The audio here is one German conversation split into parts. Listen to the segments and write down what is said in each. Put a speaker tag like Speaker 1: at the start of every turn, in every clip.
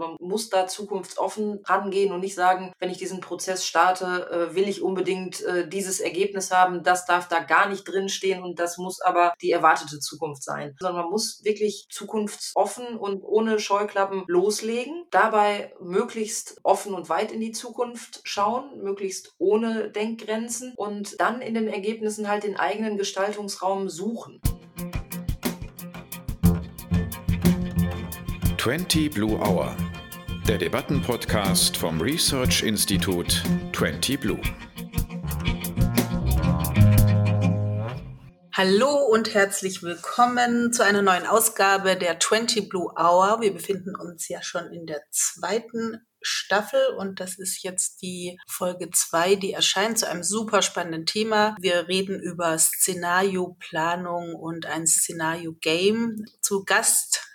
Speaker 1: Man muss da zukunftsoffen rangehen und nicht sagen, wenn ich diesen Prozess starte, äh, will ich unbedingt äh, dieses Ergebnis haben, das darf da gar nicht drinstehen und das muss aber die erwartete Zukunft sein. Sondern man muss wirklich zukunftsoffen und ohne Scheuklappen loslegen, dabei möglichst offen und weit in die Zukunft schauen, möglichst ohne Denkgrenzen und dann in den Ergebnissen halt den eigenen Gestaltungsraum suchen.
Speaker 2: 20 Blue Hour, der Debattenpodcast vom Research Institut 20 Blue.
Speaker 3: Hallo und herzlich willkommen zu einer neuen Ausgabe der 20 Blue Hour. Wir befinden uns ja schon in der zweiten Staffel und das ist jetzt die Folge 2, die erscheint zu einem super spannenden Thema. Wir reden über Szenarioplanung und ein Szenario-Game. Zu Gast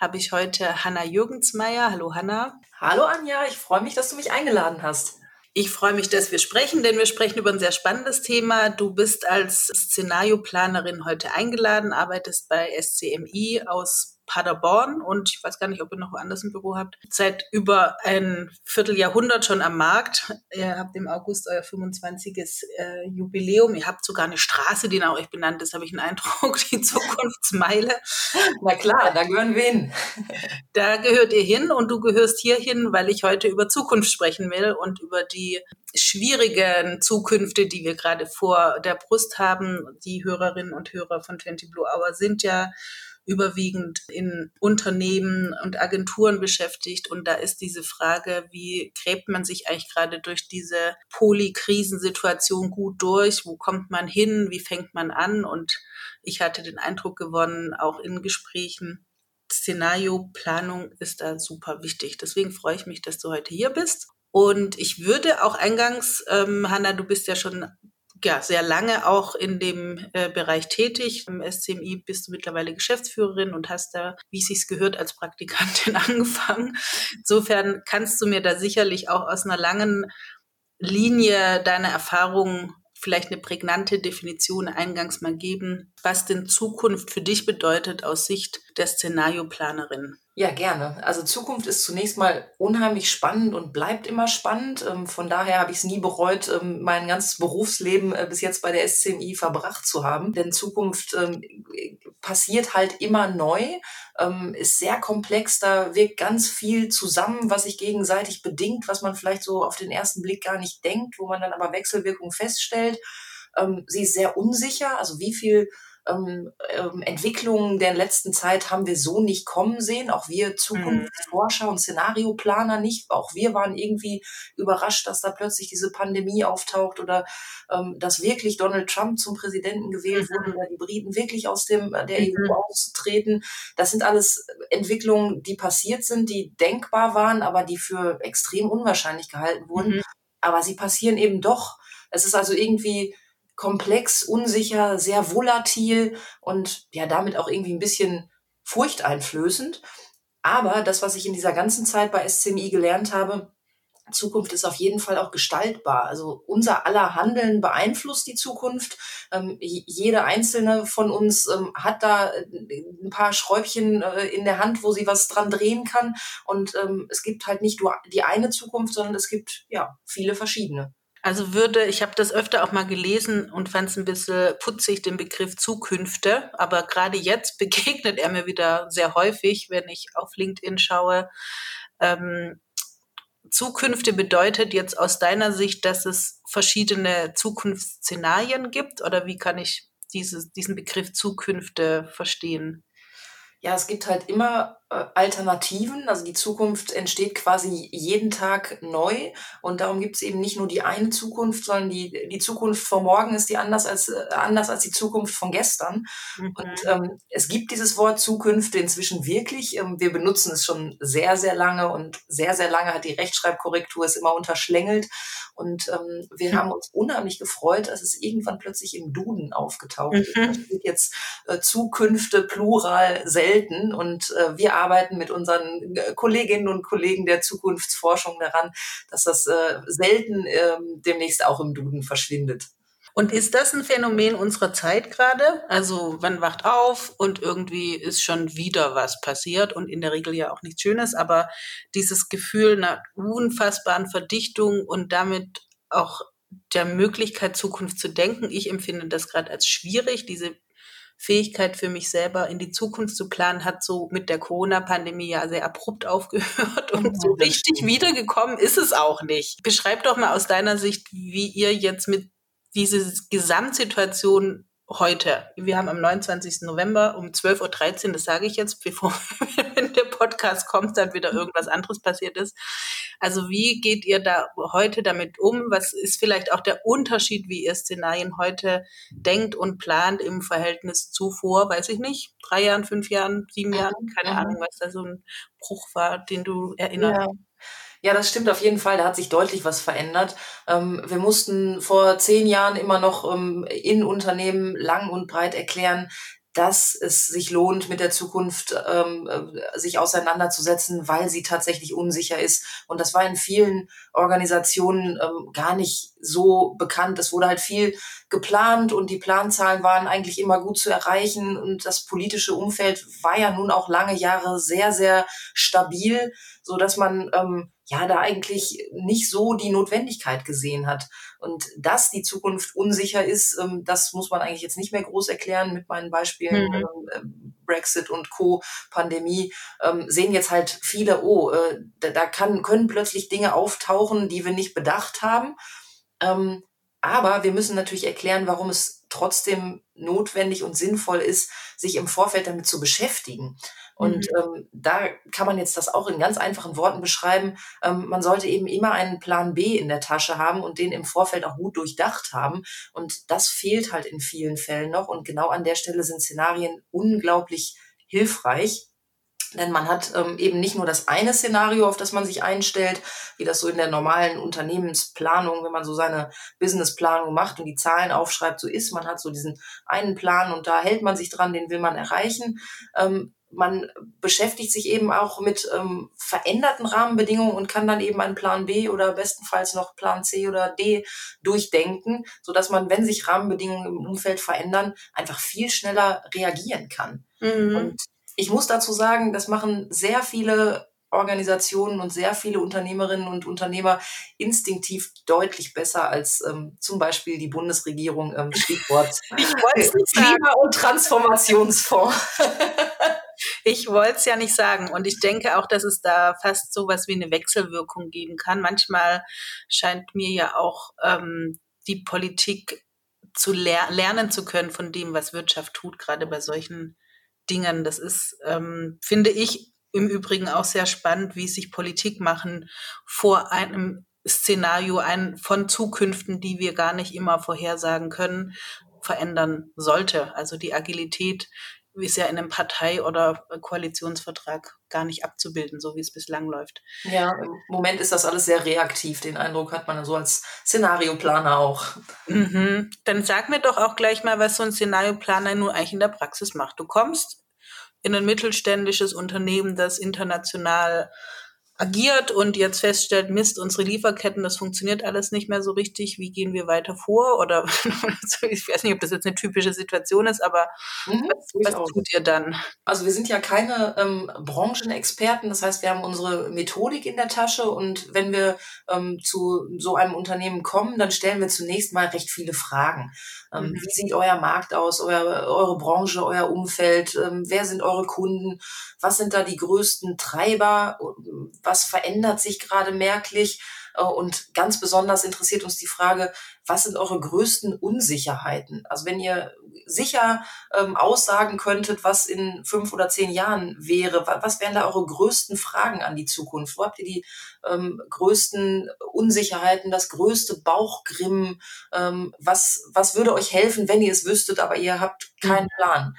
Speaker 3: habe ich heute Hanna Jürgensmeier. Hallo Hanna.
Speaker 1: Hallo Anja, ich freue mich, dass du mich eingeladen hast.
Speaker 3: Ich freue mich, dass wir sprechen, denn wir sprechen über ein sehr spannendes Thema. Du bist als Szenarioplanerin heute eingeladen, arbeitest bei SCMI aus Paderborn und ich weiß gar nicht, ob ihr noch woanders ein Büro habt, seit über ein Vierteljahrhundert schon am Markt. Ihr habt im August euer 25. Äh, Jubiläum. Ihr habt sogar eine Straße, die nach euch benannt ist, habe ich einen Eindruck, die Zukunftsmeile.
Speaker 1: Na klar, da gehören wir hin.
Speaker 3: Da gehört ihr hin und du gehörst hier hin, weil ich heute über Zukunft sprechen will und über die schwierigen Zukünfte, die wir gerade vor der Brust haben. Die Hörerinnen und Hörer von 20 Blue Hour sind ja überwiegend in Unternehmen und Agenturen beschäftigt. Und da ist diese Frage, wie gräbt man sich eigentlich gerade durch diese Polykrisensituation gut durch? Wo kommt man hin? Wie fängt man an? Und ich hatte den Eindruck gewonnen, auch in Gesprächen, Szenarioplanung ist da super wichtig. Deswegen freue ich mich, dass du heute hier bist. Und ich würde auch eingangs, ähm, Hanna, du bist ja schon ja, sehr lange auch in dem äh, Bereich tätig. Im SCMI bist du mittlerweile Geschäftsführerin und hast da, wie es sich gehört, als Praktikantin angefangen. Insofern kannst du mir da sicherlich auch aus einer langen Linie deiner Erfahrungen vielleicht eine prägnante Definition eingangs mal geben, was denn Zukunft für dich bedeutet aus Sicht der Szenarioplanerin.
Speaker 1: Ja, gerne. Also Zukunft ist zunächst mal unheimlich spannend und bleibt immer spannend. Ähm, von daher habe ich es nie bereut, ähm, mein ganzes Berufsleben äh, bis jetzt bei der SCMI verbracht zu haben. Denn Zukunft ähm, passiert halt immer neu, ist sehr komplex, da wirkt ganz viel zusammen, was sich gegenseitig bedingt, was man vielleicht so auf den ersten Blick gar nicht denkt, wo man dann aber Wechselwirkung feststellt. Sie ist sehr unsicher, also wie viel ähm, ähm, Entwicklungen der letzten Zeit haben wir so nicht kommen sehen. Auch wir Zukunftsforscher und Szenarioplaner nicht. Auch wir waren irgendwie überrascht, dass da plötzlich diese Pandemie auftaucht oder ähm, dass wirklich Donald Trump zum Präsidenten gewählt mhm. wurde oder die Briten wirklich aus dem äh, der mhm. EU auszutreten. Das sind alles Entwicklungen, die passiert sind, die denkbar waren, aber die für extrem unwahrscheinlich gehalten wurden. Mhm. Aber sie passieren eben doch. Es ist also irgendwie komplex, unsicher, sehr volatil und ja, damit auch irgendwie ein bisschen furchteinflößend. Aber das, was ich in dieser ganzen Zeit bei SCMI gelernt habe, Zukunft ist auf jeden Fall auch gestaltbar. Also unser aller Handeln beeinflusst die Zukunft. Ähm, jede einzelne von uns ähm, hat da äh, ein paar Schräubchen äh, in der Hand, wo sie was dran drehen kann. Und ähm, es gibt halt nicht nur die eine Zukunft, sondern es gibt ja viele verschiedene.
Speaker 3: Also würde, ich habe das öfter auch mal gelesen und fand es ein bisschen putzig, den Begriff Zukünfte. Aber gerade jetzt begegnet er mir wieder sehr häufig, wenn ich auf LinkedIn schaue. Ähm, Zukünfte bedeutet jetzt aus deiner Sicht, dass es verschiedene Zukunftsszenarien gibt? Oder wie kann ich dieses, diesen Begriff Zukünfte verstehen?
Speaker 1: Ja, es gibt halt immer Alternativen. Also die Zukunft entsteht quasi jeden Tag neu. Und darum gibt es eben nicht nur die eine Zukunft, sondern die, die Zukunft von morgen ist die anders als, äh, anders als die Zukunft von gestern. Mhm. Und ähm, es gibt dieses Wort Zukünfte inzwischen wirklich. Ähm, wir benutzen es schon sehr, sehr lange und sehr, sehr lange hat die Rechtschreibkorrektur es immer unterschlängelt. Und ähm, wir mhm. haben uns unheimlich gefreut, dass es irgendwann plötzlich im Duden aufgetaucht ist. Mhm. Da steht jetzt äh, Zukünfte plural selten und äh, wir arbeiten mit unseren äh, Kolleginnen und Kollegen der Zukunftsforschung daran, dass das äh, selten äh, demnächst auch im Duden verschwindet.
Speaker 3: Und ist das ein Phänomen unserer Zeit gerade? Also man wacht auf und irgendwie ist schon wieder was passiert und in der Regel ja auch nichts Schönes, aber dieses Gefühl einer unfassbaren Verdichtung und damit auch der Möglichkeit, Zukunft zu denken. Ich empfinde das gerade als schwierig. Diese Fähigkeit für mich selber in die Zukunft zu planen, hat so mit der Corona-Pandemie ja sehr abrupt aufgehört und ja, so richtig stimmt. wiedergekommen ist es auch nicht. Beschreib doch mal aus deiner Sicht, wie ihr jetzt mit diese Gesamtsituation heute, wir haben am 29. November um 12.13 Uhr, das sage ich jetzt, bevor wenn der Podcast kommt, dann wieder irgendwas anderes passiert ist. Also wie geht ihr da heute damit um? Was ist vielleicht auch der Unterschied, wie ihr Szenarien heute denkt und plant im Verhältnis zu vor, weiß ich nicht, drei Jahren, fünf Jahren, sieben Jahren, keine. Ahnung, was da so ein Bruch war, den du erinnerst?
Speaker 1: Ja. Ja, das stimmt auf jeden Fall. Da hat sich deutlich was verändert. Ähm, wir mussten vor zehn Jahren immer noch ähm, in Unternehmen lang und breit erklären, dass es sich lohnt, mit der Zukunft ähm, äh, sich auseinanderzusetzen, weil sie tatsächlich unsicher ist. Und das war in vielen Organisationen ähm, gar nicht so bekannt. Es wurde halt viel geplant und die Planzahlen waren eigentlich immer gut zu erreichen. Und das politische Umfeld war ja nun auch lange Jahre sehr, sehr stabil, so dass man ähm, ja da eigentlich nicht so die Notwendigkeit gesehen hat. Und dass die Zukunft unsicher ist, ähm, das muss man eigentlich jetzt nicht mehr groß erklären mit meinen Beispielen mhm. Ähm, äh, Brexit und Co. Pandemie ähm, sehen jetzt halt viele, oh, äh, da, kann, können plötzlich Dinge auftauchen, die wir nicht bedacht haben. Aber wir müssen natürlich erklären, warum es trotzdem notwendig und sinnvoll ist, sich im Vorfeld damit zu beschäftigen. Und mhm. ähm, da kann man jetzt das auch in ganz einfachen Worten beschreiben. Ähm, man sollte eben immer einen Plan B in der Tasche haben und den im Vorfeld auch gut durchdacht haben. Und das fehlt halt in vielen Fällen noch. Und genau an der Stelle sind Szenarien unglaublich hilfreich. Denn man hat ähm, eben nicht nur das eine Szenario, auf das man sich einstellt, wie das so in der normalen Unternehmensplanung, wenn man so seine Businessplanung macht und die Zahlen aufschreibt, so ist. Man hat so diesen einen Plan und da hält man sich dran, den will man erreichen. Ähm, man beschäftigt sich eben auch mit ähm, veränderten Rahmenbedingungen und kann dann eben einen Plan B oder bestenfalls noch Plan C oder D durchdenken, so dass man, wenn sich Rahmenbedingungen im Umfeld verändern, einfach viel schneller reagieren kann. Mhm. Und ich muss dazu sagen, das machen sehr viele Organisationen und sehr viele Unternehmerinnen und Unternehmer instinktiv deutlich besser als ähm, zum Beispiel die Bundesregierung. Ähm, Stichwort Klima- und Transformationsfonds.
Speaker 3: Ich wollte es ja nicht sagen. Und ich denke auch, dass es da fast so was wie eine Wechselwirkung geben kann. Manchmal scheint mir ja auch ähm, die Politik zu ler lernen zu können von dem, was Wirtschaft tut, gerade bei solchen Dingen. Das ist, ähm, finde ich, im Übrigen auch sehr spannend, wie sich Politik machen vor einem Szenario ein, von Zukünften, die wir gar nicht immer vorhersagen können, verändern sollte. Also die Agilität ist ja in einem Partei- oder Koalitionsvertrag gar nicht abzubilden, so wie es bislang läuft.
Speaker 1: Ja, im Moment ist das alles sehr reaktiv. Den Eindruck hat man so als Szenarioplaner auch.
Speaker 3: Mhm. Dann sag mir doch auch gleich mal, was so ein Szenarioplaner nun eigentlich in der Praxis macht. Du kommst in ein mittelständisches Unternehmen, das international agiert und jetzt feststellt, Mist, unsere Lieferketten, das funktioniert alles nicht mehr so richtig, wie gehen wir weiter vor? Oder ich weiß nicht, ob das jetzt eine typische Situation ist, aber mhm, was, was tut ihr dann?
Speaker 1: Also wir sind ja keine ähm, Branchenexperten, das heißt, wir haben unsere Methodik in der Tasche und wenn wir ähm, zu so einem Unternehmen kommen, dann stellen wir zunächst mal recht viele Fragen. Ähm, mhm. Wie sieht euer Markt aus, euer, eure Branche, euer Umfeld? Ähm, wer sind eure Kunden? Was sind da die größten Treiber? Was verändert sich gerade merklich? Äh, und ganz besonders interessiert uns die Frage, was sind eure größten Unsicherheiten? Also wenn ihr sicher ähm, aussagen könntet, was in fünf oder zehn Jahren wäre, was wären da eure größten Fragen an die Zukunft? Wo habt ihr die ähm, größten Unsicherheiten, das größte Bauchgrimm? Ähm, was, was würde euch helfen, wenn ihr es wüsstet, aber ihr habt keinen mhm. Plan?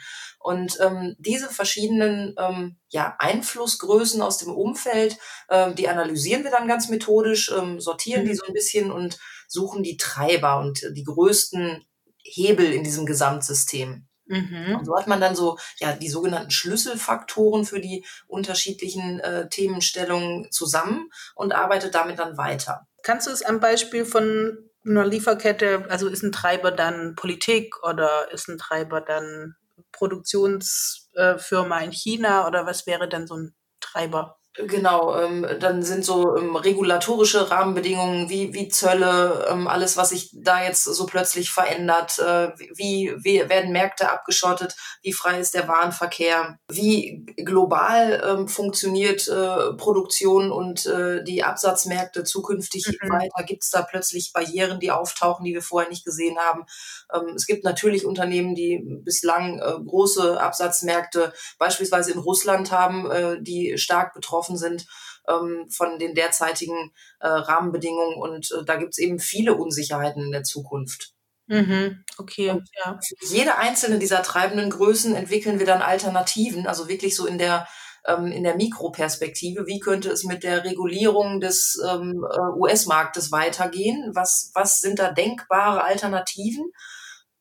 Speaker 1: Und ähm, diese verschiedenen ähm, ja, Einflussgrößen aus dem Umfeld, ähm, die analysieren wir dann ganz methodisch, ähm, sortieren mhm. die so ein bisschen und suchen die Treiber und die größten Hebel in diesem Gesamtsystem. Mhm. Und so hat man dann so ja die sogenannten Schlüsselfaktoren für die unterschiedlichen äh, Themenstellungen zusammen und arbeitet damit dann weiter.
Speaker 3: Kannst du es am Beispiel von einer Lieferkette, also ist ein Treiber dann Politik oder ist ein Treiber dann Produktionsfirma in China oder was wäre dann so ein Treiber?
Speaker 1: Genau, ähm, dann sind so ähm, regulatorische Rahmenbedingungen wie, wie Zölle, ähm, alles, was sich da jetzt so plötzlich verändert. Äh, wie, wie werden Märkte abgeschottet? Wie frei ist der Warenverkehr? Wie global ähm, funktioniert äh, Produktion und äh, die Absatzmärkte zukünftig mhm. weiter? Gibt es da plötzlich Barrieren, die auftauchen, die wir vorher nicht gesehen haben? Ähm, es gibt natürlich Unternehmen, die bislang äh, große Absatzmärkte beispielsweise in Russland haben, äh, die stark betroffen betroffen sind ähm, von den derzeitigen äh, Rahmenbedingungen. Und äh, da gibt es eben viele Unsicherheiten in der Zukunft.
Speaker 3: Mhm, okay, und
Speaker 1: ja. Für jede einzelne dieser treibenden Größen entwickeln wir dann Alternativen, also wirklich so in der ähm, in der Mikroperspektive. Wie könnte es mit der Regulierung des ähm, äh, US-Marktes weitergehen? Was, was sind da denkbare Alternativen?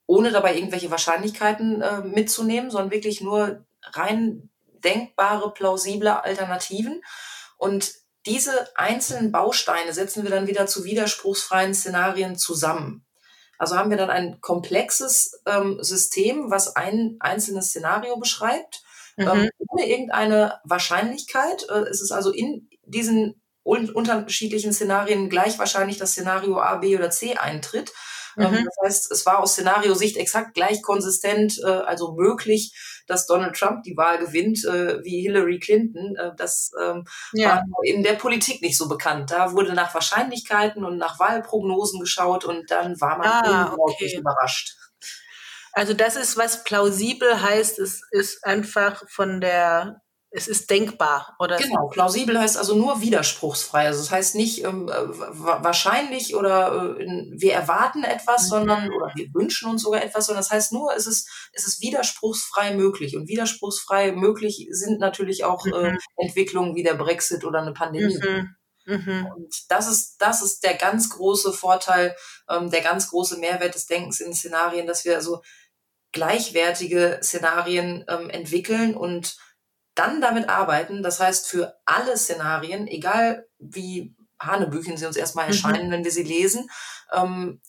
Speaker 1: Ohne dabei irgendwelche Wahrscheinlichkeiten äh, mitzunehmen, sondern wirklich nur rein denkbare, plausible Alternativen. Und diese einzelnen Bausteine setzen wir dann wieder zu widerspruchsfreien Szenarien zusammen. Also haben wir dann ein komplexes ähm, System, was ein einzelnes Szenario beschreibt, mhm. ähm, ohne irgendeine Wahrscheinlichkeit. Äh, es ist also in diesen un unterschiedlichen Szenarien gleich wahrscheinlich, dass Szenario A, B oder C eintritt. Ähm, mhm. Das heißt, es war aus Szenariosicht exakt gleich konsistent, äh, also möglich, dass Donald Trump die Wahl gewinnt, äh, wie Hillary Clinton. Äh, das ähm, ja. war in der Politik nicht so bekannt. Da wurde nach Wahrscheinlichkeiten und nach Wahlprognosen geschaut und dann war man ah, unglaublich okay. überrascht.
Speaker 3: Also das ist, was plausibel heißt, es ist einfach von der es ist denkbar, oder?
Speaker 1: Genau, plausibel heißt also nur widerspruchsfrei. Also das heißt nicht ähm, wahrscheinlich oder äh, wir erwarten etwas, mhm. sondern oder wir wünschen uns sogar etwas, sondern das heißt nur, es ist, es ist widerspruchsfrei möglich. Und widerspruchsfrei möglich sind natürlich auch äh, mhm. äh, Entwicklungen wie der Brexit oder eine Pandemie. Mhm. Mhm. Und das ist, das ist der ganz große Vorteil, ähm, der ganz große Mehrwert des Denkens in Szenarien, dass wir also gleichwertige Szenarien ähm, entwickeln und dann damit arbeiten, das heißt für alle Szenarien, egal wie Hanebüchen sie uns erstmal mhm. erscheinen, mhm. wenn wir sie lesen, ähm,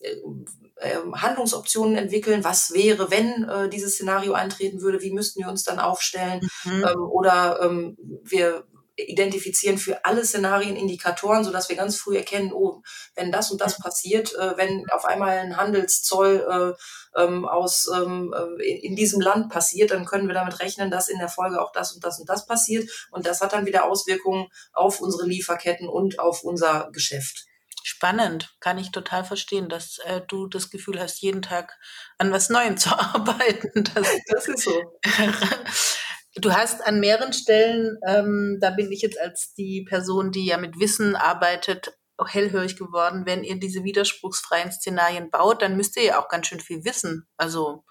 Speaker 1: äh, Handlungsoptionen entwickeln, was wäre, wenn äh, dieses Szenario eintreten würde, wie müssten wir uns dann aufstellen mhm. ähm, oder ähm, wir identifizieren für alle Szenarien Indikatoren, sodass wir ganz früh erkennen, oh, wenn das und das passiert, äh, wenn auf einmal ein Handelszoll äh, ähm, aus ähm, äh, in diesem Land passiert, dann können wir damit rechnen, dass in der Folge auch das und das und das passiert. Und das hat dann wieder Auswirkungen auf unsere Lieferketten und auf unser Geschäft.
Speaker 3: Spannend, kann ich total verstehen, dass äh, du das Gefühl hast, jeden Tag an was Neuem zu arbeiten.
Speaker 1: Das, das ist so.
Speaker 3: Du hast an mehreren Stellen, ähm, da bin ich jetzt als die Person, die ja mit Wissen arbeitet, auch hellhörig geworden. Wenn ihr diese widerspruchsfreien Szenarien baut, dann müsst ihr ja auch ganz schön viel wissen. Also,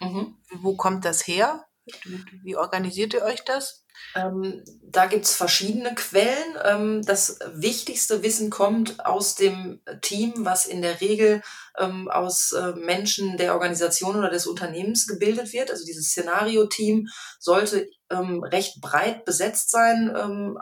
Speaker 3: mhm. wo kommt das her? Wie organisiert ihr euch das?
Speaker 1: Ähm, da gibt's verschiedene Quellen. Ähm, das wichtigste Wissen kommt aus dem Team, was in der Regel ähm, aus äh, Menschen der Organisation oder des Unternehmens gebildet wird. Also dieses Szenario-Team sollte ähm, recht breit besetzt sein ähm,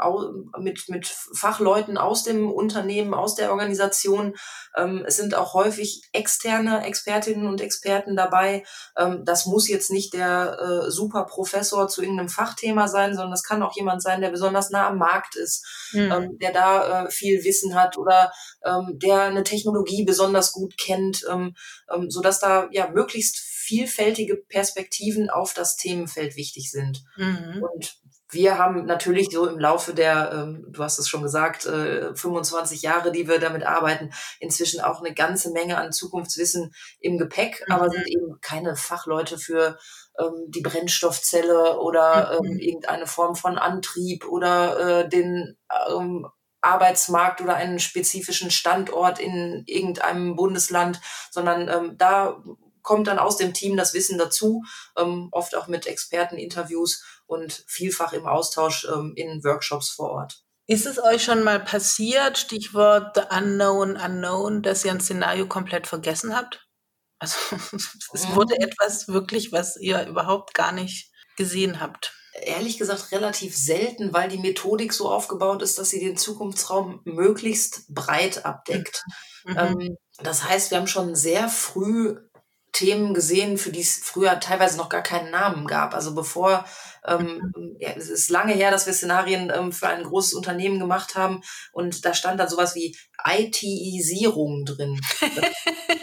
Speaker 1: mit, mit Fachleuten aus dem Unternehmen, aus der Organisation. Ähm, es sind auch häufig externe Expertinnen und Experten dabei. Ähm, das muss jetzt nicht der äh, Superprofessor zu irgendeinem Fachthema sein, sondern das kann auch jemand sein, der besonders nah am Markt ist, mhm. der da äh, viel Wissen hat oder ähm, der eine Technologie besonders gut kennt, ähm, ähm, sodass da ja möglichst vielfältige Perspektiven auf das Themenfeld wichtig sind. Mhm. Und wir haben natürlich so im Laufe der, ähm, du hast es schon gesagt, äh, 25 Jahre, die wir damit arbeiten, inzwischen auch eine ganze Menge an Zukunftswissen im Gepäck, mhm. aber sind eben keine Fachleute für ähm, die Brennstoffzelle oder mhm. ähm, irgendeine Form von Antrieb oder äh, den ähm, Arbeitsmarkt oder einen spezifischen Standort in irgendeinem Bundesland, sondern ähm, da kommt dann aus dem Team das Wissen dazu, ähm, oft auch mit Experteninterviews und vielfach im Austausch ähm, in Workshops vor Ort.
Speaker 3: Ist es euch schon mal passiert, Stichwort The Unknown Unknown, dass ihr ein Szenario komplett vergessen habt? Also es wurde mhm. etwas wirklich, was ihr überhaupt gar nicht gesehen habt.
Speaker 1: Ehrlich gesagt relativ selten, weil die Methodik so aufgebaut ist, dass sie den Zukunftsraum möglichst breit abdeckt. Mhm. Ähm, das heißt, wir haben schon sehr früh Themen gesehen, für die es früher teilweise noch gar keinen Namen gab. Also bevor, ähm, mhm. ja, es ist lange her, dass wir Szenarien ähm, für ein großes Unternehmen gemacht haben und da stand dann sowas wie ITisierung drin.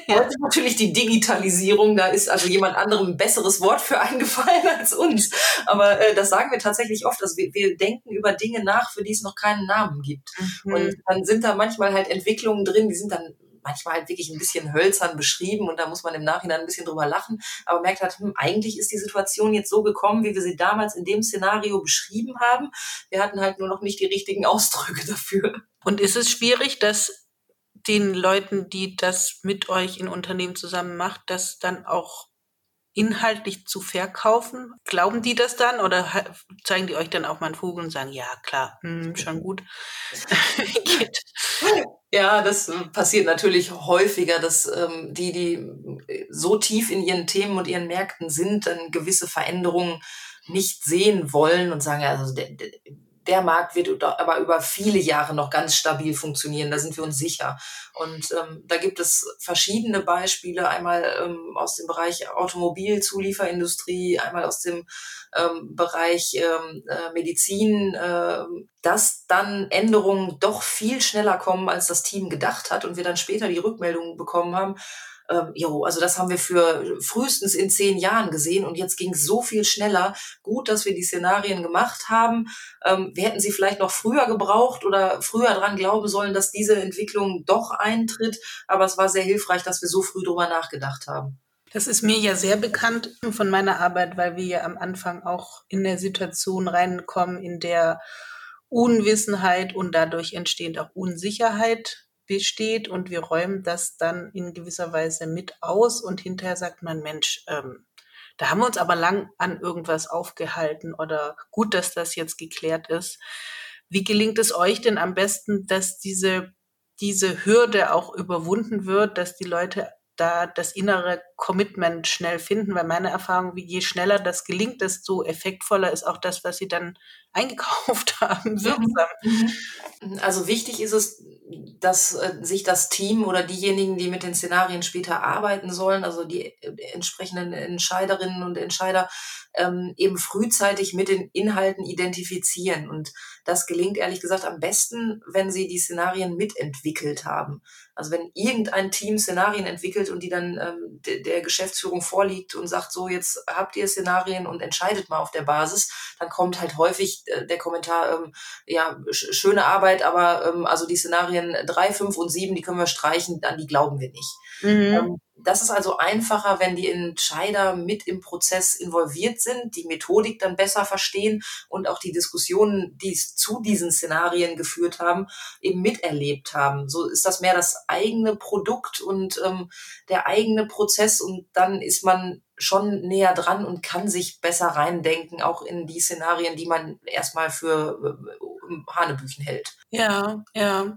Speaker 1: Heute ist natürlich die Digitalisierung, da ist also jemand anderem ein besseres Wort für eingefallen als uns. Aber äh, das sagen wir tatsächlich oft, dass wir, wir denken über Dinge nach, für die es noch keinen Namen gibt. Mhm. Und dann sind da manchmal halt Entwicklungen drin, die sind dann manchmal halt wirklich ein bisschen hölzern beschrieben und da muss man im Nachhinein ein bisschen drüber lachen, aber merkt halt, hm, eigentlich ist die Situation jetzt so gekommen, wie wir sie damals in dem Szenario beschrieben haben. Wir hatten halt nur noch nicht die richtigen Ausdrücke dafür.
Speaker 3: Und ist es schwierig, dass den Leuten, die das mit euch in Unternehmen zusammen macht, das dann auch inhaltlich zu verkaufen? Glauben die das dann oder zeigen die euch dann auch mal einen Vogel und sagen, ja klar, hm, schon gut.
Speaker 1: ja, das passiert natürlich häufiger, dass ähm, die, die so tief in ihren Themen und ihren Märkten sind, dann gewisse Veränderungen nicht sehen wollen und sagen, ja, also der, der, der Markt wird aber über viele Jahre noch ganz stabil funktionieren, da sind wir uns sicher. Und ähm, da gibt es verschiedene Beispiele, einmal ähm, aus dem Bereich Automobilzulieferindustrie, einmal aus dem ähm, Bereich ähm, äh, Medizin, äh, dass dann Änderungen doch viel schneller kommen, als das Team gedacht hat und wir dann später die Rückmeldungen bekommen haben, ähm, jo, also das haben wir für frühestens in zehn Jahren gesehen und jetzt ging es so viel schneller. Gut, dass wir die Szenarien gemacht haben. Ähm, wir hätten sie vielleicht noch früher gebraucht oder früher dran glauben sollen, dass diese Entwicklung doch eintritt. Aber es war sehr hilfreich, dass wir so früh drüber nachgedacht haben.
Speaker 3: Das ist mir ja sehr bekannt von meiner Arbeit, weil wir ja am Anfang auch in der Situation reinkommen, in der Unwissenheit und dadurch entstehend auch Unsicherheit besteht und wir räumen das dann in gewisser Weise mit aus und hinterher sagt man, Mensch, ähm, da haben wir uns aber lang an irgendwas aufgehalten oder gut, dass das jetzt geklärt ist. Wie gelingt es euch denn am besten, dass diese, diese Hürde auch überwunden wird, dass die Leute da das innere Commitment schnell finden, weil meine Erfahrung, wie je schneller das gelingt, desto effektvoller ist auch das, was sie dann eingekauft haben, wirksam.
Speaker 1: Mhm. Also wichtig ist es, dass äh, sich das Team oder diejenigen, die mit den Szenarien später arbeiten sollen, also die äh, entsprechenden Entscheiderinnen und Entscheider, ähm, eben frühzeitig mit den Inhalten identifizieren. Und das gelingt ehrlich gesagt am besten, wenn sie die Szenarien mitentwickelt haben. Also wenn irgendein Team Szenarien entwickelt und die dann ähm, de der Geschäftsführung vorliegt und sagt, so jetzt habt ihr Szenarien und entscheidet mal auf der Basis, dann kommt halt häufig äh, der Kommentar, ähm, ja, sch schöne Arbeit, aber ähm, also die Szenarien drei, fünf und sieben, die können wir streichen, an die glauben wir nicht. Mhm. Ähm, das ist also einfacher, wenn die Entscheider mit im Prozess involviert sind, die Methodik dann besser verstehen und auch die Diskussionen, die es zu diesen Szenarien geführt haben, eben miterlebt haben. So ist das mehr das eigene Produkt und ähm, der eigene Prozess und dann ist man schon näher dran und kann sich besser reindenken, auch in die Szenarien, die man erstmal für äh, Hanebüchen hält.
Speaker 3: Ja, ja.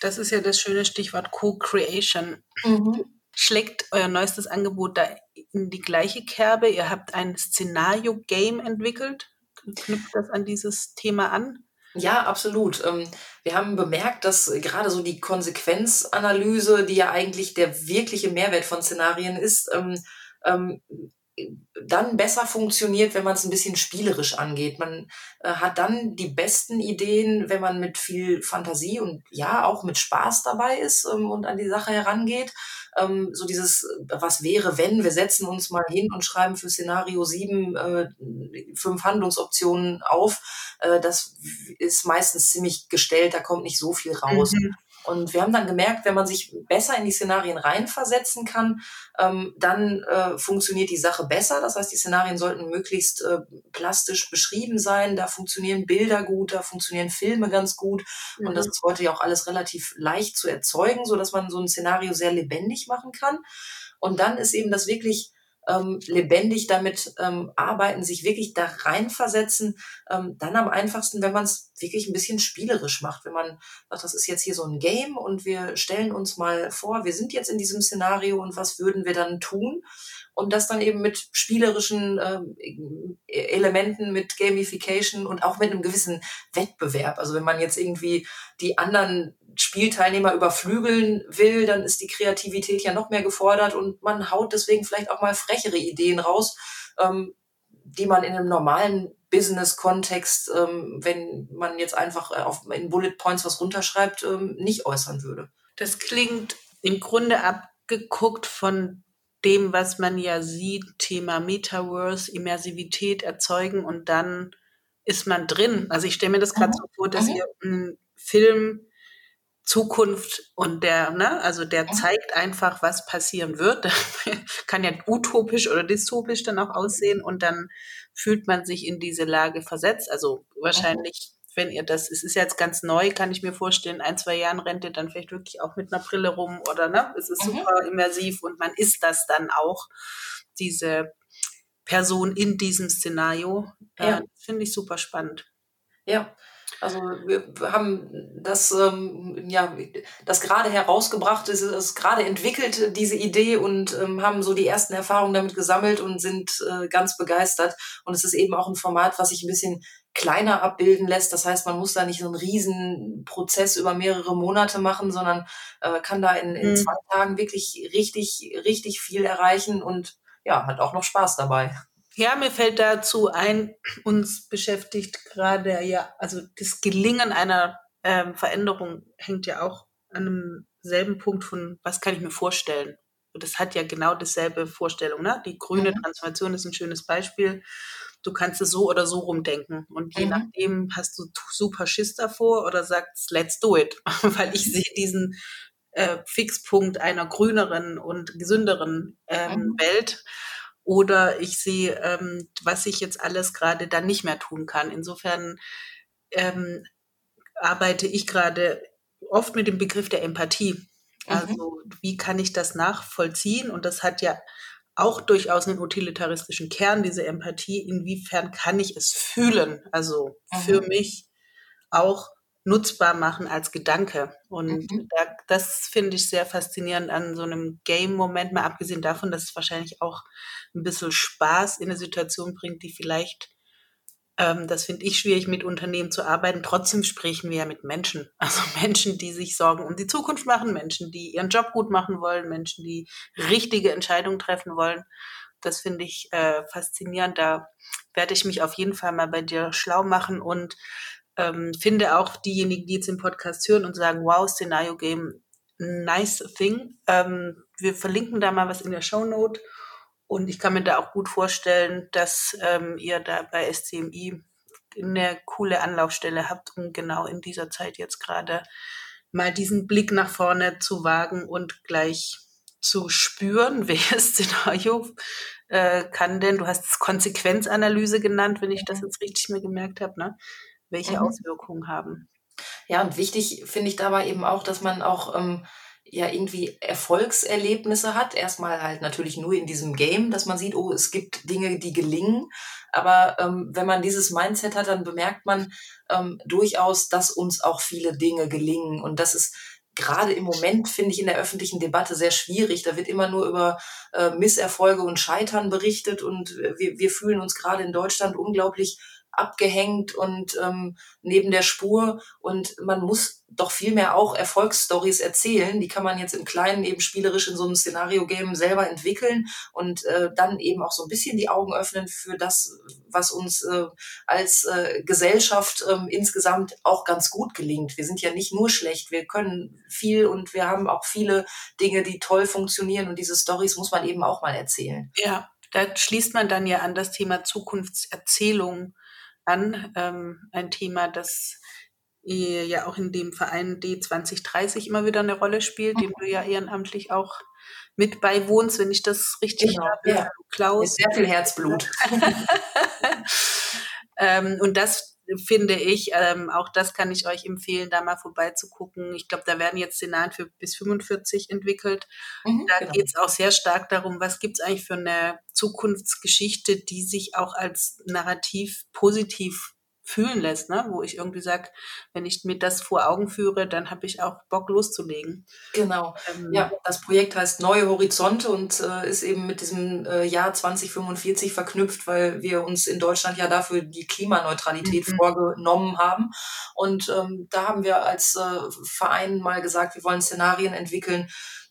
Speaker 3: Das ist ja das schöne Stichwort Co-Creation. Mhm schlägt euer neuestes Angebot da in die gleiche Kerbe? Ihr habt ein Szenario-Game entwickelt. Knüpft das an dieses Thema an?
Speaker 1: Ja, absolut. Ähm, wir haben bemerkt, dass gerade so die Konsequenzanalyse, die ja eigentlich der wirkliche Mehrwert von Szenarien ist, ähm, ähm, dann besser funktioniert, wenn man es ein bisschen spielerisch angeht. Man äh, hat dann die besten Ideen, wenn man mit viel Fantasie und ja auch mit Spaß dabei ist ähm, und an die Sache herangeht. Ähm, so dieses, was wäre, wenn wir setzen uns mal hin und schreiben für Szenario 7 äh, fünf Handlungsoptionen auf. Äh, das ist meistens ziemlich gestellt, da kommt nicht so viel raus. Mhm. Und wir haben dann gemerkt, wenn man sich besser in die Szenarien reinversetzen kann, ähm, dann äh, funktioniert die Sache besser. Das heißt, die Szenarien sollten möglichst äh, plastisch beschrieben sein. Da funktionieren Bilder gut, da funktionieren Filme ganz gut. Mhm. Und das mhm. ist heute ja auch alles relativ leicht zu erzeugen, so dass man so ein Szenario sehr lebendig machen kann. Und dann ist eben das wirklich ähm, lebendig damit ähm, arbeiten, sich wirklich da reinversetzen, ähm, dann am einfachsten, wenn man es wirklich ein bisschen spielerisch macht. Wenn man sagt, das ist jetzt hier so ein Game und wir stellen uns mal vor, wir sind jetzt in diesem Szenario und was würden wir dann tun? Und das dann eben mit spielerischen ähm, Elementen, mit Gamification und auch mit einem gewissen Wettbewerb. Also wenn man jetzt irgendwie die anderen Spielteilnehmer überflügeln will, dann ist die Kreativität ja noch mehr gefordert und man haut deswegen vielleicht auch mal frechere Ideen raus, ähm, die man in einem normalen Business-Kontext, ähm, wenn man jetzt einfach äh, auf, in Bullet Points was runterschreibt, ähm, nicht äußern würde.
Speaker 3: Das klingt im Grunde abgeguckt von dem, was man ja sieht, Thema Metaverse, Immersivität erzeugen und dann ist man drin. Also ich stelle mir das gerade mhm. so vor, dass mhm. ihr einen Film Zukunft und der, ne, also der zeigt einfach, was passieren wird. Kann ja utopisch oder dystopisch dann auch aussehen und dann fühlt man sich in diese Lage versetzt. Also wahrscheinlich, wenn ihr das, es ist jetzt ganz neu, kann ich mir vorstellen, ein, zwei Jahren rennt ihr dann vielleicht wirklich auch mit einer Brille rum oder ne, es ist mhm. super immersiv und man ist das dann auch, diese Person in diesem Szenario. Ja. Äh, Finde ich super spannend.
Speaker 1: Ja, also wir haben das ähm, ja das gerade herausgebracht, ist es gerade entwickelt diese Idee und ähm, haben so die ersten Erfahrungen damit gesammelt und sind äh, ganz begeistert. Und es ist eben auch ein Format, was sich ein bisschen kleiner abbilden lässt. Das heißt, man muss da nicht so einen riesen Prozess über mehrere Monate machen, sondern äh, kann da in, in mhm. zwei Tagen wirklich richtig richtig viel erreichen und ja hat auch noch Spaß dabei.
Speaker 3: Ja, mir fällt dazu ein, uns beschäftigt gerade ja, also das Gelingen einer ähm, Veränderung hängt ja auch an einem selben Punkt von, was kann ich mir vorstellen? Und das hat ja genau dasselbe Vorstellung. Ne? Die grüne mhm. Transformation ist ein schönes Beispiel. Du kannst es so oder so rumdenken. Und je mhm. nachdem hast du super Schiss davor oder sagst, let's do it. Weil ich sehe diesen äh, Fixpunkt einer grüneren und gesünderen ähm, mhm. Welt oder ich sehe, ähm, was ich jetzt alles gerade dann nicht mehr tun kann. Insofern ähm, arbeite ich gerade oft mit dem Begriff der Empathie. Mhm. Also wie kann ich das nachvollziehen? Und das hat ja auch durchaus einen utilitaristischen Kern, diese Empathie. Inwiefern kann ich es fühlen? Also mhm. für mich auch nutzbar machen als Gedanke. Und mhm. da, das finde ich sehr faszinierend an so einem Game-Moment, mal abgesehen davon, dass es wahrscheinlich auch ein bisschen Spaß in eine Situation bringt, die vielleicht, ähm, das finde ich schwierig, mit Unternehmen zu arbeiten. Trotzdem sprechen wir ja mit Menschen. Also Menschen, die sich Sorgen um die Zukunft machen, Menschen, die ihren Job gut machen wollen, Menschen, die richtige Entscheidungen treffen wollen. Das finde ich äh, faszinierend. Da werde ich mich auf jeden Fall mal bei dir schlau machen und ähm, finde auch diejenigen, die jetzt den Podcast hören und sagen, wow, Szenario Game, nice thing. Ähm, wir verlinken da mal was in der Show Note. Und ich kann mir da auch gut vorstellen, dass ähm, ihr da bei SCMI eine coole Anlaufstelle habt, um genau in dieser Zeit jetzt gerade mal diesen Blick nach vorne zu wagen und gleich zu spüren, welches Szenario äh, kann denn, du hast es Konsequenzanalyse genannt, wenn ich das jetzt richtig mir gemerkt habe, ne? Welche mhm. Auswirkungen haben.
Speaker 1: Ja, und wichtig finde ich dabei eben auch, dass man auch ähm, ja irgendwie Erfolgserlebnisse hat. Erstmal halt natürlich nur in diesem Game, dass man sieht, oh, es gibt Dinge, die gelingen. Aber ähm, wenn man dieses Mindset hat, dann bemerkt man ähm, durchaus, dass uns auch viele Dinge gelingen. Und das ist gerade im Moment, finde ich, in der öffentlichen Debatte sehr schwierig. Da wird immer nur über äh, Misserfolge und Scheitern berichtet. Und wir, wir fühlen uns gerade in Deutschland unglaublich abgehängt und ähm, neben der Spur. Und man muss doch viel mehr auch Erfolgsstories erzählen. Die kann man jetzt im Kleinen eben spielerisch in so einem Szenario-Game selber entwickeln und äh, dann eben auch so ein bisschen die Augen öffnen für das, was uns äh, als äh, Gesellschaft äh, insgesamt auch ganz gut gelingt. Wir sind ja nicht nur schlecht, wir können viel und wir haben auch viele Dinge, die toll funktionieren und diese Stories muss man eben auch mal erzählen.
Speaker 3: Ja, da schließt man dann ja an das Thema Zukunftserzählung an. Ähm, ein Thema, das ja auch in dem Verein D2030 immer wieder eine Rolle spielt, dem du ja ehrenamtlich auch mit beiwohnst, wenn ich das richtig
Speaker 1: genau, habe. Ja.
Speaker 3: Klaus.
Speaker 1: Mit sehr viel Herzblut.
Speaker 3: ähm, und das finde ich. Ähm, auch das kann ich euch empfehlen, da mal vorbeizugucken. Ich glaube, da werden jetzt Szenarien für bis 45 entwickelt. Mhm, da genau. geht es auch sehr stark darum, was gibt es eigentlich für eine Zukunftsgeschichte, die sich auch als narrativ positiv fühlen lässt, ne? wo ich irgendwie sage, wenn ich mir das vor Augen führe, dann habe ich auch Bock loszulegen.
Speaker 1: Genau. Ähm, ja, das Projekt heißt Neue Horizonte und äh, ist eben mit diesem äh, Jahr 2045 verknüpft, weil wir uns in Deutschland ja dafür die Klimaneutralität mhm. vorgenommen haben. Und ähm, da haben wir als äh, Verein mal gesagt, wir wollen Szenarien entwickeln,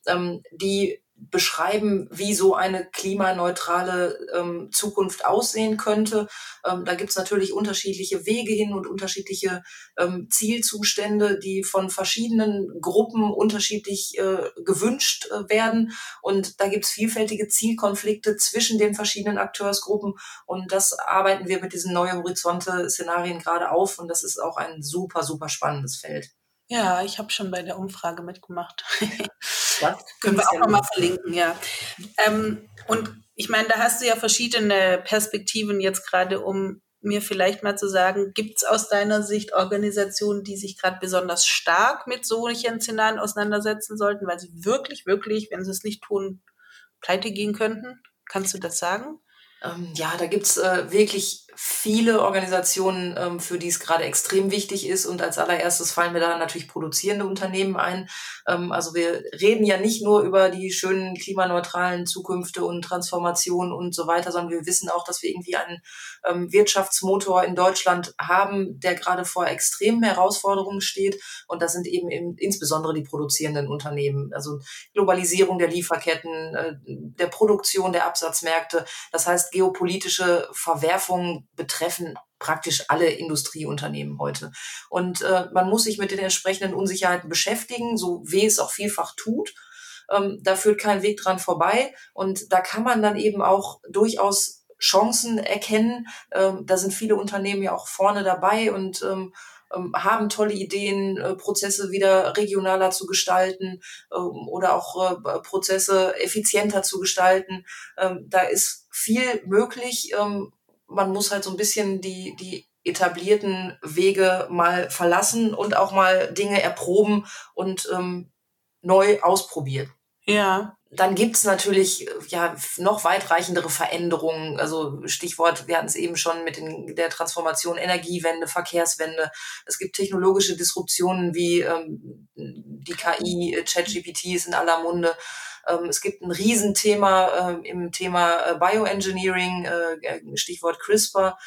Speaker 1: ähm, die beschreiben, wie so eine klimaneutrale ähm, Zukunft aussehen könnte. Ähm, da gibt es natürlich unterschiedliche Wege hin und unterschiedliche ähm, Zielzustände, die von verschiedenen Gruppen unterschiedlich äh, gewünscht äh, werden. Und da gibt es vielfältige Zielkonflikte zwischen den verschiedenen Akteursgruppen. Und das arbeiten wir mit diesen Neue Horizonte-Szenarien gerade auf. Und das ist auch ein super, super spannendes Feld.
Speaker 3: Ja, ich habe schon bei der Umfrage mitgemacht. Ja, Können wir auch nochmal verlinken, ja. Ähm, und ich meine, da hast du ja verschiedene Perspektiven jetzt gerade, um mir vielleicht mal zu sagen, gibt es aus deiner Sicht Organisationen, die sich gerade besonders stark mit solchen Szenarien auseinandersetzen sollten, weil sie wirklich, wirklich, wenn sie es nicht tun, pleite gehen könnten? Kannst du das sagen?
Speaker 1: Ähm, ja, da gibt's äh, wirklich viele Organisationen, ähm, für die es gerade extrem wichtig ist. Und als allererstes fallen mir da natürlich produzierende Unternehmen ein. Ähm, also wir reden ja nicht nur über die schönen klimaneutralen Zukünfte und Transformationen und so weiter, sondern wir wissen auch, dass wir irgendwie einen ähm, Wirtschaftsmotor in Deutschland haben, der gerade vor extremen Herausforderungen steht. Und das sind eben, eben insbesondere die produzierenden Unternehmen. Also Globalisierung der Lieferketten, äh, der Produktion der Absatzmärkte. Das heißt, geopolitische Verwerfungen betreffen praktisch alle Industrieunternehmen heute. Und äh, man muss sich mit den entsprechenden Unsicherheiten beschäftigen, so wie es auch vielfach tut. Ähm, da führt kein Weg dran vorbei. Und da kann man dann eben auch durchaus Chancen erkennen. Ähm, da sind viele Unternehmen ja auch vorne dabei und ähm, ähm haben tolle Ideen, äh, Prozesse wieder regionaler zu gestalten ähm, oder auch äh, Prozesse effizienter zu gestalten. Ähm, da ist viel möglich. Man muss halt so ein bisschen die, die etablierten Wege mal verlassen und auch mal Dinge erproben und ähm, neu ausprobieren.
Speaker 3: Ja.
Speaker 1: Dann gibt's natürlich ja noch weitreichendere Veränderungen. Also Stichwort, wir hatten es eben schon mit den, der Transformation Energiewende, Verkehrswende. Es gibt technologische Disruptionen wie ähm, die KI, ChatGPT ist in aller Munde. Ähm, es gibt ein Riesenthema äh, im Thema äh, Bioengineering, äh, Stichwort CRISPR.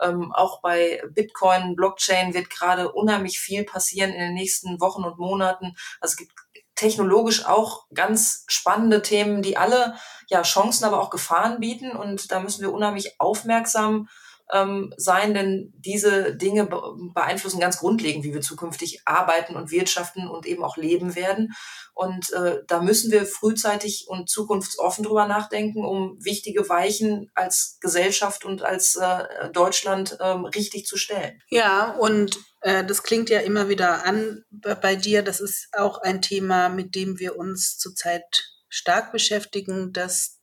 Speaker 1: Ähm, auch bei Bitcoin, Blockchain wird gerade unheimlich viel passieren in den nächsten Wochen und Monaten. Also es gibt technologisch auch ganz spannende Themen, die alle ja Chancen, aber auch Gefahren bieten. Und da müssen wir unheimlich aufmerksam ähm, sein, denn diese Dinge beeinflussen ganz grundlegend, wie wir zukünftig arbeiten und wirtschaften und eben auch leben werden. Und äh, da müssen wir frühzeitig und zukunftsoffen drüber nachdenken, um wichtige Weichen als Gesellschaft und als äh, Deutschland äh, richtig zu stellen.
Speaker 3: Ja, und äh, das klingt ja immer wieder an bei dir. Das ist auch ein Thema, mit dem wir uns zurzeit stark beschäftigen, dass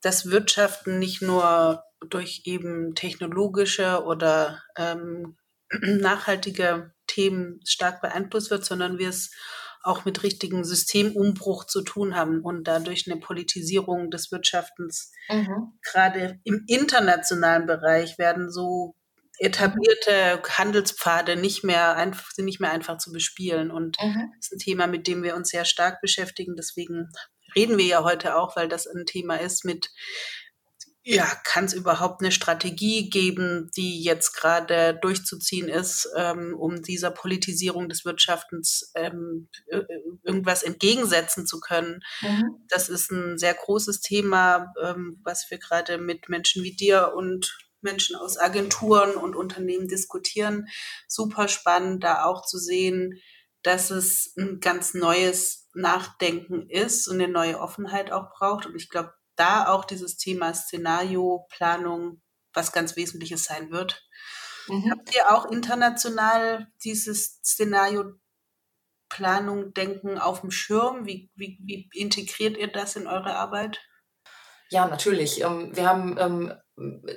Speaker 3: das Wirtschaften nicht nur durch eben technologische oder ähm, nachhaltige Themen stark beeinflusst wird, sondern wir es auch mit richtigen Systemumbruch zu tun haben und dadurch eine Politisierung des Wirtschaftens. Mhm. Gerade im internationalen Bereich werden so etablierte Handelspfade nicht mehr einfach, sind nicht mehr einfach zu bespielen. Und mhm. das ist ein Thema, mit dem wir uns sehr stark beschäftigen. Deswegen reden wir ja heute auch, weil das ein Thema ist mit ja, kann es überhaupt eine Strategie geben, die jetzt gerade durchzuziehen ist, ähm, um dieser Politisierung des Wirtschaftens ähm, irgendwas entgegensetzen zu können? Mhm. Das ist ein sehr großes Thema, ähm, was wir gerade mit Menschen wie dir und Menschen aus Agenturen und Unternehmen diskutieren. Super spannend, da auch zu sehen, dass es ein ganz neues Nachdenken ist und eine neue Offenheit auch braucht. Und ich glaube, da auch dieses Thema Szenarioplanung was ganz Wesentliches sein wird. Mhm. Habt ihr auch international dieses Szenarioplanung Denken auf dem Schirm? Wie, wie, wie integriert ihr das in eure Arbeit?
Speaker 1: Ja, natürlich. Ähm, wir haben ähm,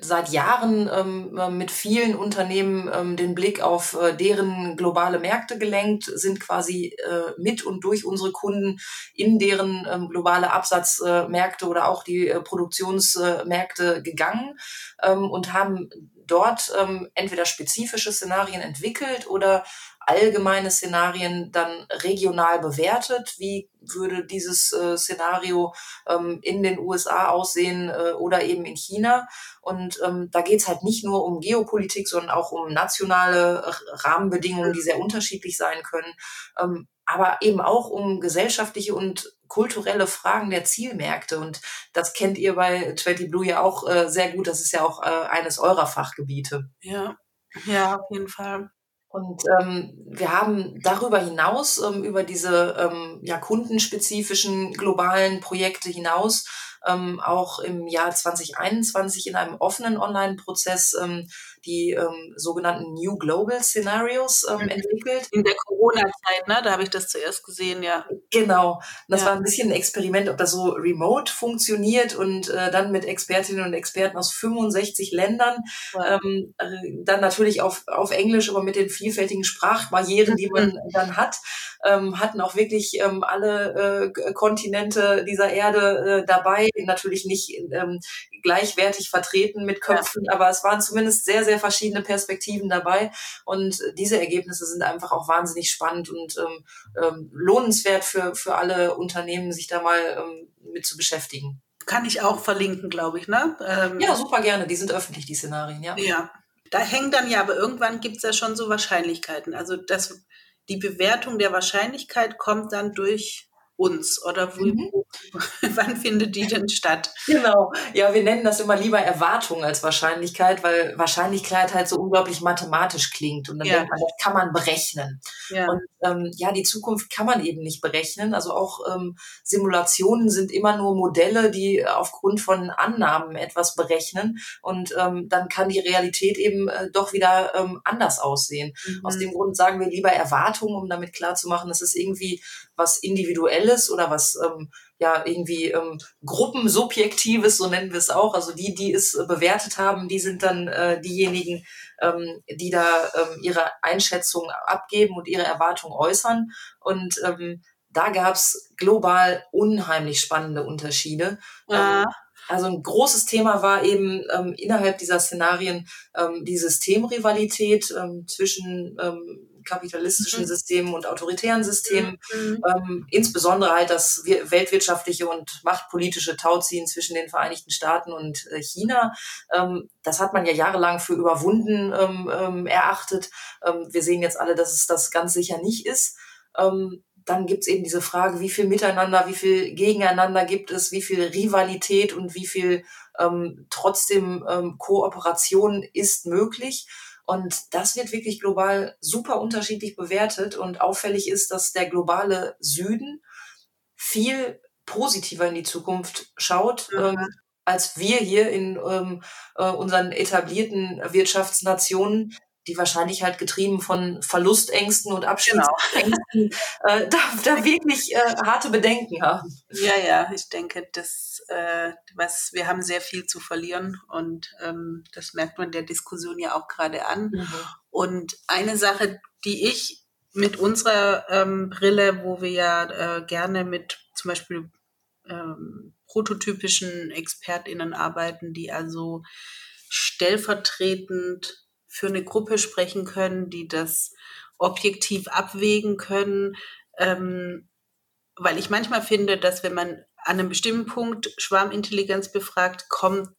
Speaker 1: seit Jahren ähm, mit vielen Unternehmen ähm, den Blick auf äh, deren globale Märkte gelenkt, sind quasi äh, mit und durch unsere Kunden in deren ähm, globale Absatzmärkte oder auch die äh, Produktionsmärkte gegangen ähm, und haben dort ähm, entweder spezifische Szenarien entwickelt oder allgemeine Szenarien dann regional bewertet. Wie würde dieses äh, Szenario ähm, in den USA aussehen äh, oder eben in China? Und ähm, da geht es halt nicht nur um Geopolitik, sondern auch um nationale Rahmenbedingungen, die sehr unterschiedlich sein können. Ähm, aber eben auch um gesellschaftliche und kulturelle Fragen der Zielmärkte. Und das kennt ihr bei 20 Blue ja auch äh, sehr gut. Das ist ja auch äh, eines eurer Fachgebiete.
Speaker 3: Ja, ja, auf jeden Fall.
Speaker 1: Und ähm, wir haben darüber hinaus, ähm, über diese ähm, ja, kundenspezifischen globalen Projekte hinaus, ähm, auch im Jahr 2021 in einem offenen Online-Prozess ähm, die ähm, sogenannten New Global Scenarios ähm, mhm. entwickelt.
Speaker 3: In der Corona-Zeit, ne? Da habe ich das zuerst gesehen, ja.
Speaker 1: Genau. Das ja. war ein bisschen ein Experiment, ob das so remote funktioniert und äh, dann mit Expertinnen und Experten aus 65 Ländern. Wow. Ähm, äh, dann natürlich auf, auf Englisch, aber mit den vielfältigen Sprachbarrieren, die man mhm. dann hat, ähm, hatten auch wirklich ähm, alle äh, Kontinente dieser Erde äh, dabei. Natürlich nicht ähm, gleichwertig vertreten mit Köpfen, ja. aber es waren zumindest sehr, sehr verschiedene Perspektiven dabei. Und diese Ergebnisse sind einfach auch wahnsinnig spannend und ähm, ähm, lohnenswert für, für alle Unternehmen, sich da mal ähm, mit zu beschäftigen.
Speaker 3: Kann ich auch verlinken, glaube ich, ne?
Speaker 1: Ähm, ja, super gerne. Die sind öffentlich, die Szenarien, ja.
Speaker 3: Ja. Da hängen dann ja, aber irgendwann gibt es ja schon so Wahrscheinlichkeiten. Also das, die Bewertung der Wahrscheinlichkeit kommt dann durch uns oder wo, mhm. wann findet die denn statt?
Speaker 1: Genau, ja, wir nennen das immer lieber Erwartung als Wahrscheinlichkeit, weil Wahrscheinlichkeit halt so unglaublich mathematisch klingt und dann ja. denkt man, das kann man berechnen. Ja. Und ähm, ja, die Zukunft kann man eben nicht berechnen. Also auch ähm, Simulationen sind immer nur Modelle, die aufgrund von Annahmen etwas berechnen und ähm, dann kann die Realität eben äh, doch wieder ähm, anders aussehen. Mhm. Aus dem Grund sagen wir lieber Erwartung, um damit klarzumachen, es ist irgendwie was Individuelles oder was ähm, ja irgendwie ähm, Gruppensubjektives, so nennen wir es auch. Also die, die es äh, bewertet haben, die sind dann äh, diejenigen, ähm, die da ähm, ihre Einschätzung abgeben und ihre Erwartungen äußern. Und ähm, da gab's global unheimlich spannende Unterschiede. Ja. Ähm, also ein großes Thema war eben ähm, innerhalb dieser Szenarien ähm, die Systemrivalität ähm, zwischen ähm, kapitalistischen mhm. Systemen und autoritären Systemen. Mhm. Ähm, insbesondere halt das weltwirtschaftliche und machtpolitische Tauziehen zwischen den Vereinigten Staaten und äh, China. Ähm, das hat man ja jahrelang für überwunden ähm, ähm erachtet. Ähm, wir sehen jetzt alle, dass es das ganz sicher nicht ist. Ähm, dann gibt es eben diese Frage, wie viel Miteinander, wie viel Gegeneinander gibt es, wie viel Rivalität und wie viel ähm, trotzdem ähm, Kooperation ist möglich. Und das wird wirklich global super unterschiedlich bewertet. Und auffällig ist, dass der globale Süden viel positiver in die Zukunft schaut, mhm. ähm, als wir hier in ähm, äh, unseren etablierten Wirtschaftsnationen, die wahrscheinlich halt getrieben von Verlustängsten und Abschiedsängsten genau. äh, da, da wirklich äh, harte Bedenken haben.
Speaker 3: Ja, ja, ich denke, das, äh, was, wir haben sehr viel zu verlieren und ähm, das merkt man der Diskussion ja auch gerade an. Mhm. Und eine Sache, die ich mit unserer ähm, Brille, wo wir ja äh, gerne mit zum Beispiel ähm, prototypischen ExpertInnen arbeiten, die also stellvertretend für eine Gruppe sprechen können, die das objektiv abwägen können. Ähm, weil ich manchmal finde, dass wenn man an einem bestimmten Punkt Schwarmintelligenz befragt, kommt,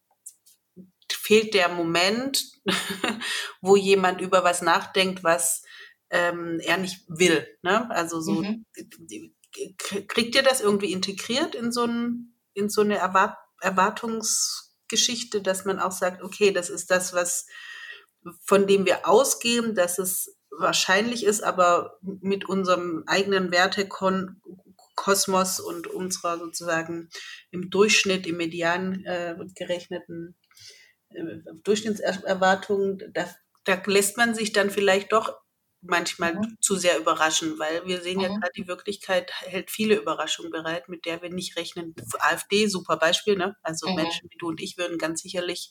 Speaker 3: fehlt der Moment, wo jemand über was nachdenkt, was ähm, er nicht will. Ne? Also so mhm. kriegt ihr das irgendwie integriert in so, ein, in so eine Erwart Erwartungsgeschichte, dass man auch sagt, okay, das ist das, was von dem wir ausgehen, dass es wahrscheinlich ist, aber mit unserem eigenen Wertekosmos und unserer sozusagen im Durchschnitt, im Median äh, gerechneten äh, Durchschnittserwartung, da, da lässt man sich dann vielleicht doch manchmal mhm. zu sehr überraschen, weil wir sehen mhm. ja gerade, die Wirklichkeit hält viele Überraschungen bereit, mit der wir nicht rechnen. AfD, super Beispiel, ne? Also mhm. Menschen wie du und ich würden ganz sicherlich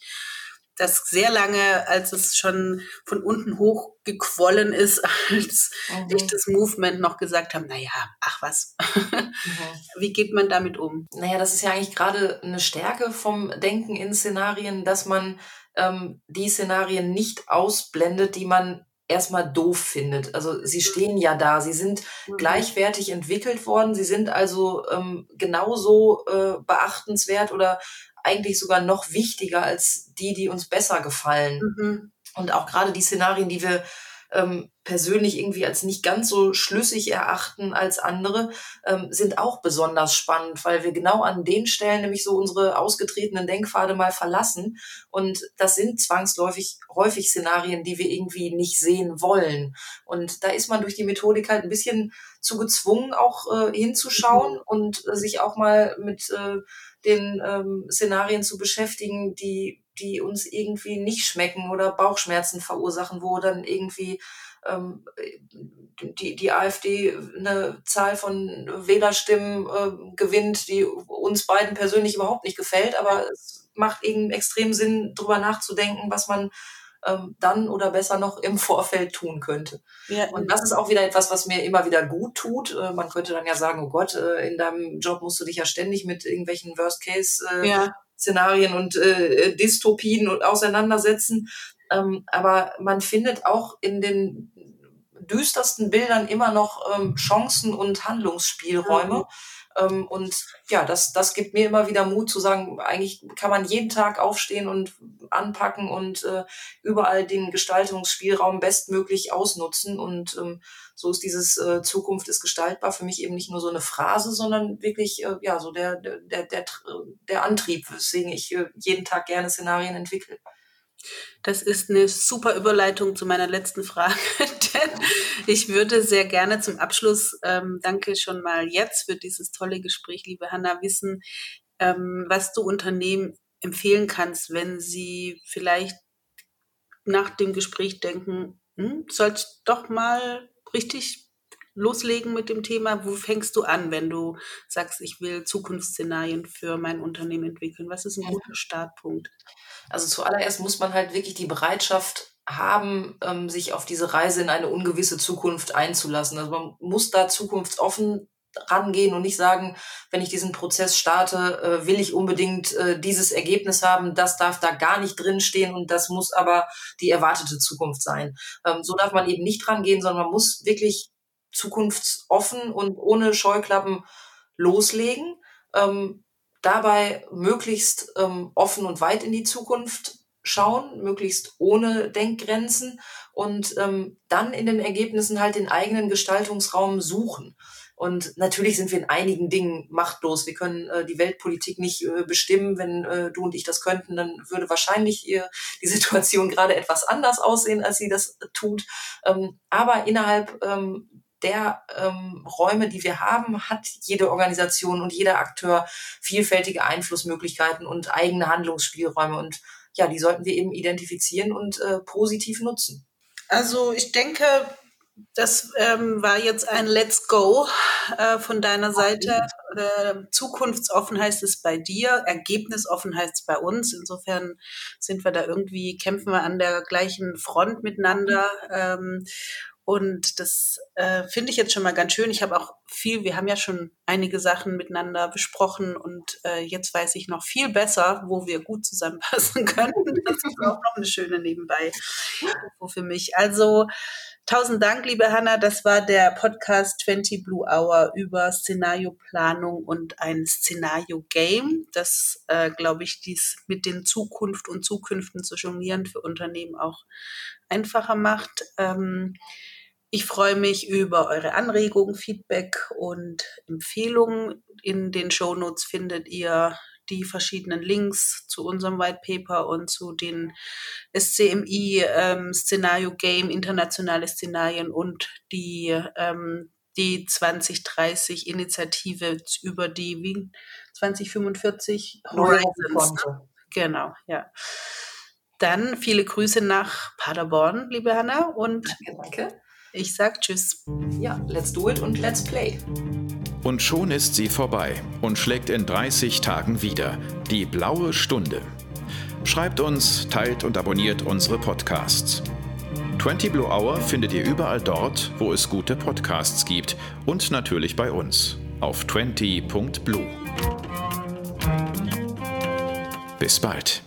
Speaker 3: das sehr lange, als es schon von unten hoch gequollen ist, als mhm. echtes Movement noch gesagt haben, naja, ach was. Mhm. Wie geht man damit um?
Speaker 1: Naja, das ist ja eigentlich gerade eine Stärke vom Denken in Szenarien, dass man ähm, die Szenarien nicht ausblendet, die man erstmal doof findet. Also sie mhm. stehen ja da, sie sind mhm. gleichwertig entwickelt worden, sie sind also ähm, genauso äh, beachtenswert oder eigentlich sogar noch wichtiger als die, die uns besser gefallen. Mhm. Und auch gerade die Szenarien, die wir ähm, persönlich irgendwie als nicht ganz so schlüssig erachten als andere, ähm, sind auch besonders spannend, weil wir genau an den Stellen nämlich so unsere ausgetretenen Denkpfade mal verlassen. Und das sind zwangsläufig häufig Szenarien, die wir irgendwie nicht sehen wollen. Und da ist man durch die Methodik halt ein bisschen zu gezwungen, auch äh, hinzuschauen mhm. und äh, sich auch mal mit äh, den ähm, Szenarien zu beschäftigen, die, die uns irgendwie nicht schmecken oder Bauchschmerzen verursachen, wo dann irgendwie ähm, die, die AfD eine Zahl von Wählerstimmen äh, gewinnt, die uns beiden persönlich überhaupt nicht gefällt, aber es macht eben extrem Sinn, drüber nachzudenken, was man ähm, dann oder besser noch im Vorfeld tun könnte. Ja, und das ist auch wieder etwas, was mir immer wieder gut tut. Äh, man könnte dann ja sagen, oh Gott, äh, in deinem Job musst du dich ja ständig mit irgendwelchen Worst-Case-Szenarien äh, ja. Und äh, Dystopien auseinandersetzen. Ähm, aber man findet auch in den düstersten Bildern immer noch ähm, Chancen und Handlungsspielräume. Mhm. Ähm, und ja, das, das gibt mir immer wieder Mut zu sagen, eigentlich kann man jeden Tag aufstehen und anpacken und äh, überall den Gestaltungsspielraum bestmöglich ausnutzen. Und ähm, so ist dieses äh, Zukunft ist gestaltbar für mich eben nicht nur so eine Phrase, sondern wirklich äh, ja so der, der, der, der Antrieb, weswegen ich äh, jeden Tag gerne Szenarien entwickle.
Speaker 3: Das ist eine super Überleitung zu meiner letzten Frage, denn ich würde sehr gerne zum Abschluss, ähm, danke schon mal jetzt für dieses tolle Gespräch, liebe Hanna, wissen, ähm, was du Unternehmen empfehlen kannst, wenn sie vielleicht nach dem Gespräch denken, hm, sollst doch mal richtig loslegen mit dem Thema? Wo fängst du an, wenn du sagst, ich will Zukunftsszenarien für mein Unternehmen entwickeln? Was ist ein guter Startpunkt?
Speaker 1: Also zuallererst muss man halt wirklich die Bereitschaft haben, ähm, sich auf diese Reise in eine ungewisse Zukunft einzulassen. Also man muss da zukunftsoffen rangehen und nicht sagen, wenn ich diesen Prozess starte, äh, will ich unbedingt äh, dieses Ergebnis haben, das darf da gar nicht drinstehen und das muss aber die erwartete Zukunft sein. Ähm, so darf man eben nicht rangehen, sondern man muss wirklich zukunftsoffen und ohne Scheuklappen loslegen. Ähm, dabei möglichst ähm, offen und weit in die Zukunft schauen, möglichst ohne Denkgrenzen und ähm, dann in den Ergebnissen halt den eigenen Gestaltungsraum suchen. Und natürlich sind wir in einigen Dingen machtlos. Wir können äh, die Weltpolitik nicht äh, bestimmen. Wenn äh, du und ich das könnten, dann würde wahrscheinlich äh, die Situation gerade etwas anders aussehen, als sie das tut. Ähm, aber innerhalb ähm, der ähm, Räume, die wir haben, hat jede Organisation und jeder Akteur vielfältige Einflussmöglichkeiten und eigene Handlungsspielräume. Und ja, die sollten wir eben identifizieren und äh, positiv nutzen.
Speaker 3: Also ich denke, das ähm, war jetzt ein Let's Go äh, von deiner Seite. Äh, zukunftsoffen heißt es bei dir, ergebnisoffen heißt es bei uns. Insofern sind wir da irgendwie, kämpfen wir an der gleichen Front miteinander. Ähm, und das äh, finde ich jetzt schon mal ganz schön. Ich habe auch viel, wir haben ja schon einige Sachen miteinander besprochen und äh, jetzt weiß ich noch viel besser, wo wir gut zusammenpassen können. Das ist auch noch eine schöne nebenbei für mich. Also tausend Dank, liebe Hanna. Das war der Podcast 20 Blue Hour über Szenarioplanung und ein Szenario-Game, das, äh, glaube ich, dies mit den Zukunft und Zukünften zu jonglieren für Unternehmen auch einfacher macht. Ähm, ich freue mich über eure Anregungen, Feedback und Empfehlungen. In den Show Notes findet ihr die verschiedenen Links zu unserem White Paper und zu den SCMI ähm, Szenario Game, internationale Szenarien und die, ähm, die 2030 Initiative über die wie 2045 Horizons. Genau, ja. Dann viele Grüße nach Paderborn, liebe Hanna. Und
Speaker 1: danke, danke.
Speaker 3: Ich sag Tschüss.
Speaker 1: Ja, let's do it und let's play.
Speaker 2: Und schon ist sie vorbei und schlägt in 30 Tagen wieder. Die blaue Stunde. Schreibt uns, teilt und abonniert unsere Podcasts. 20 Blue Hour findet ihr überall dort, wo es gute Podcasts gibt und natürlich bei uns auf 20.blue. Bis bald.